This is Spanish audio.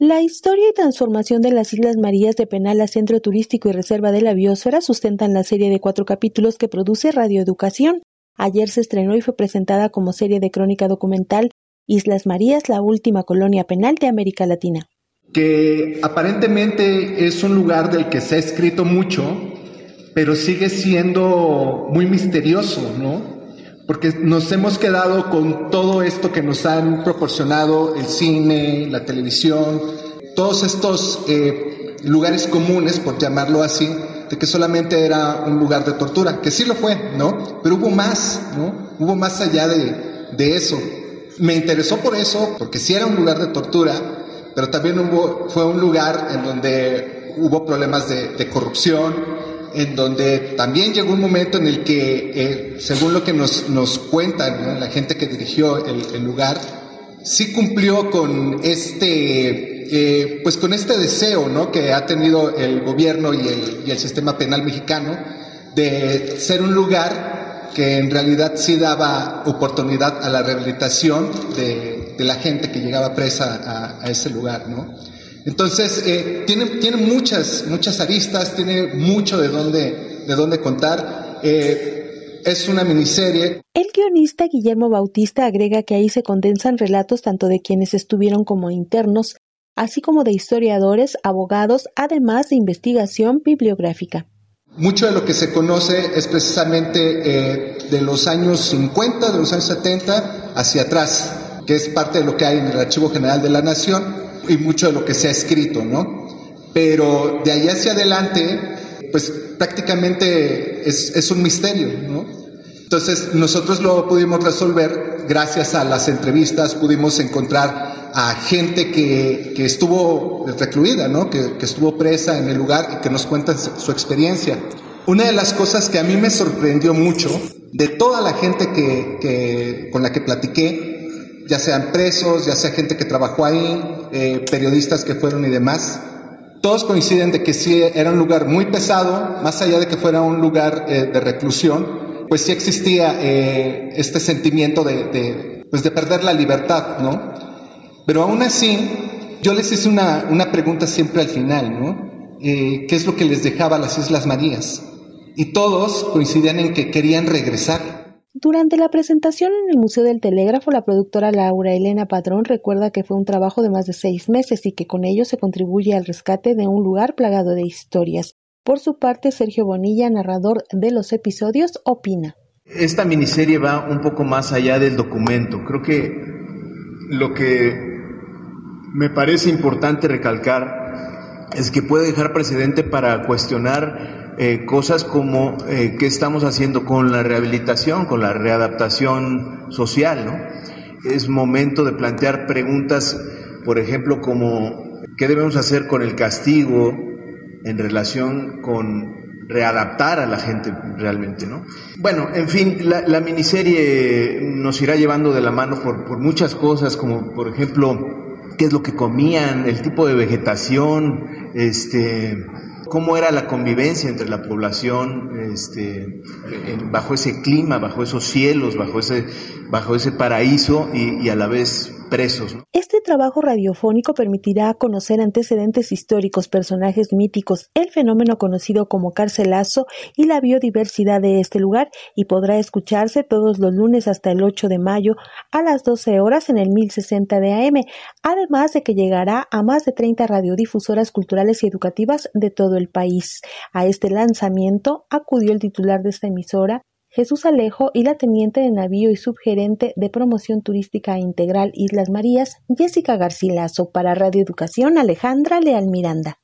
La historia y transformación de las Islas Marías de Penal a Centro Turístico y Reserva de la Biosfera sustentan la serie de cuatro capítulos que produce Radio Educación. Ayer se estrenó y fue presentada como serie de crónica documental Islas Marías, la última colonia penal de América Latina. Que aparentemente es un lugar del que se ha escrito mucho, pero sigue siendo muy misterioso, ¿no? Porque nos hemos quedado con todo esto que nos han proporcionado el cine, la televisión, todos estos eh, lugares comunes, por llamarlo así, de que solamente era un lugar de tortura, que sí lo fue, ¿no? Pero hubo más, ¿no? Hubo más allá de, eso. Me interesó por eso, porque sí era un lugar de tortura, pero también hubo, fue un lugar en donde hubo problemas de corrupción, en donde también llegó un momento en el que, eh, según lo que nos, nos cuentan la gente que dirigió el, lugar, sí cumplió con este, eh, pues con este deseo ¿no? que ha tenido el gobierno y el, sistema penal mexicano de ser un lugar que en realidad sí daba oportunidad a la rehabilitación de, de la gente que llegaba presa a, a ese lugar, ¿no? Entonces, eh, tiene, tiene muchas, muchas aristas, tiene mucho de dónde, de dónde contar. Eh, es una miniserie. El guionista Guillermo Bautista agrega que ahí se condensan relatos tanto de quienes estuvieron como internos, así como de historiadores, abogados, además de investigación bibliográfica. Mucho de lo que se conoce es precisamente eh, de los años 50, de los años 70 hacia atrás, que es parte de lo que hay en el Archivo General de la Nación y mucho de lo que se ha escrito, ¿no? Pero de ahí hacia adelante, pues prácticamente es, es un misterio, ¿no? Entonces nosotros lo pudimos resolver gracias a las entrevistas, pudimos encontrar a gente que, que estuvo recluida, ¿no? Que, que, estuvo presa en el lugar y que nos cuenta su experiencia. Una de las cosas que a mí me sorprendió mucho de toda la gente que, que, con la que platiqué ya sean presos, ya sea gente que trabajó ahí, eh, periodistas que fueron y demás. Todos coinciden de que sí era un lugar muy pesado, más allá de que fuera un lugar eh, de reclusión, pues sí existía eh, este sentimiento de, pues de perder la libertad, ¿no? Pero aún así, yo les hice una, una pregunta siempre al final, ¿no? ¿Qué es lo que les dejaba las Islas Marías? Y todos coincidían en que querían regresar. Durante la presentación en el Museo del Telégrafo, la productora Laura Elena Padrón recuerda que fue un trabajo de más de seis meses y que con ello se contribuye al rescate de un lugar plagado de historias. Por su parte, Sergio Bonilla, narrador de los episodios, opina. Esta miniserie va un poco más allá del documento. Creo que lo que me parece importante recalcar es que puede dejar precedente para cuestionar eh, cosas como eh, qué estamos haciendo con la rehabilitación, con la readaptación social, ¿no? Es momento de plantear preguntas, por ejemplo, como qué debemos hacer con el castigo en relación con readaptar a la gente realmente, ¿no? Bueno, en fin, la, miniserie nos irá llevando de la mano por muchas cosas, como por ejemplo, qué es lo que comían, el tipo de vegetación, este, cómo era la convivencia entre la población este, bajo ese clima, bajo esos cielos, bajo ese, bajo ese paraíso y, y a la vez Este trabajo radiofónico permitirá conocer antecedentes históricos, personajes míticos, el fenómeno conocido como carcelazo y la biodiversidad de este lugar y podrá escucharse todos los lunes hasta el 8 de mayo a las 12 horas en el 1060 de AM, además de que llegará a más de 30 radiodifusoras culturales y educativas de todo el país. A este lanzamiento acudió el titular de esta emisora, Jesús Alejo y la teniente de navío y subgerente de promoción turística integral Islas Marías, Jessica Garcilaso, para Radio Educación Alejandra Leal Miranda.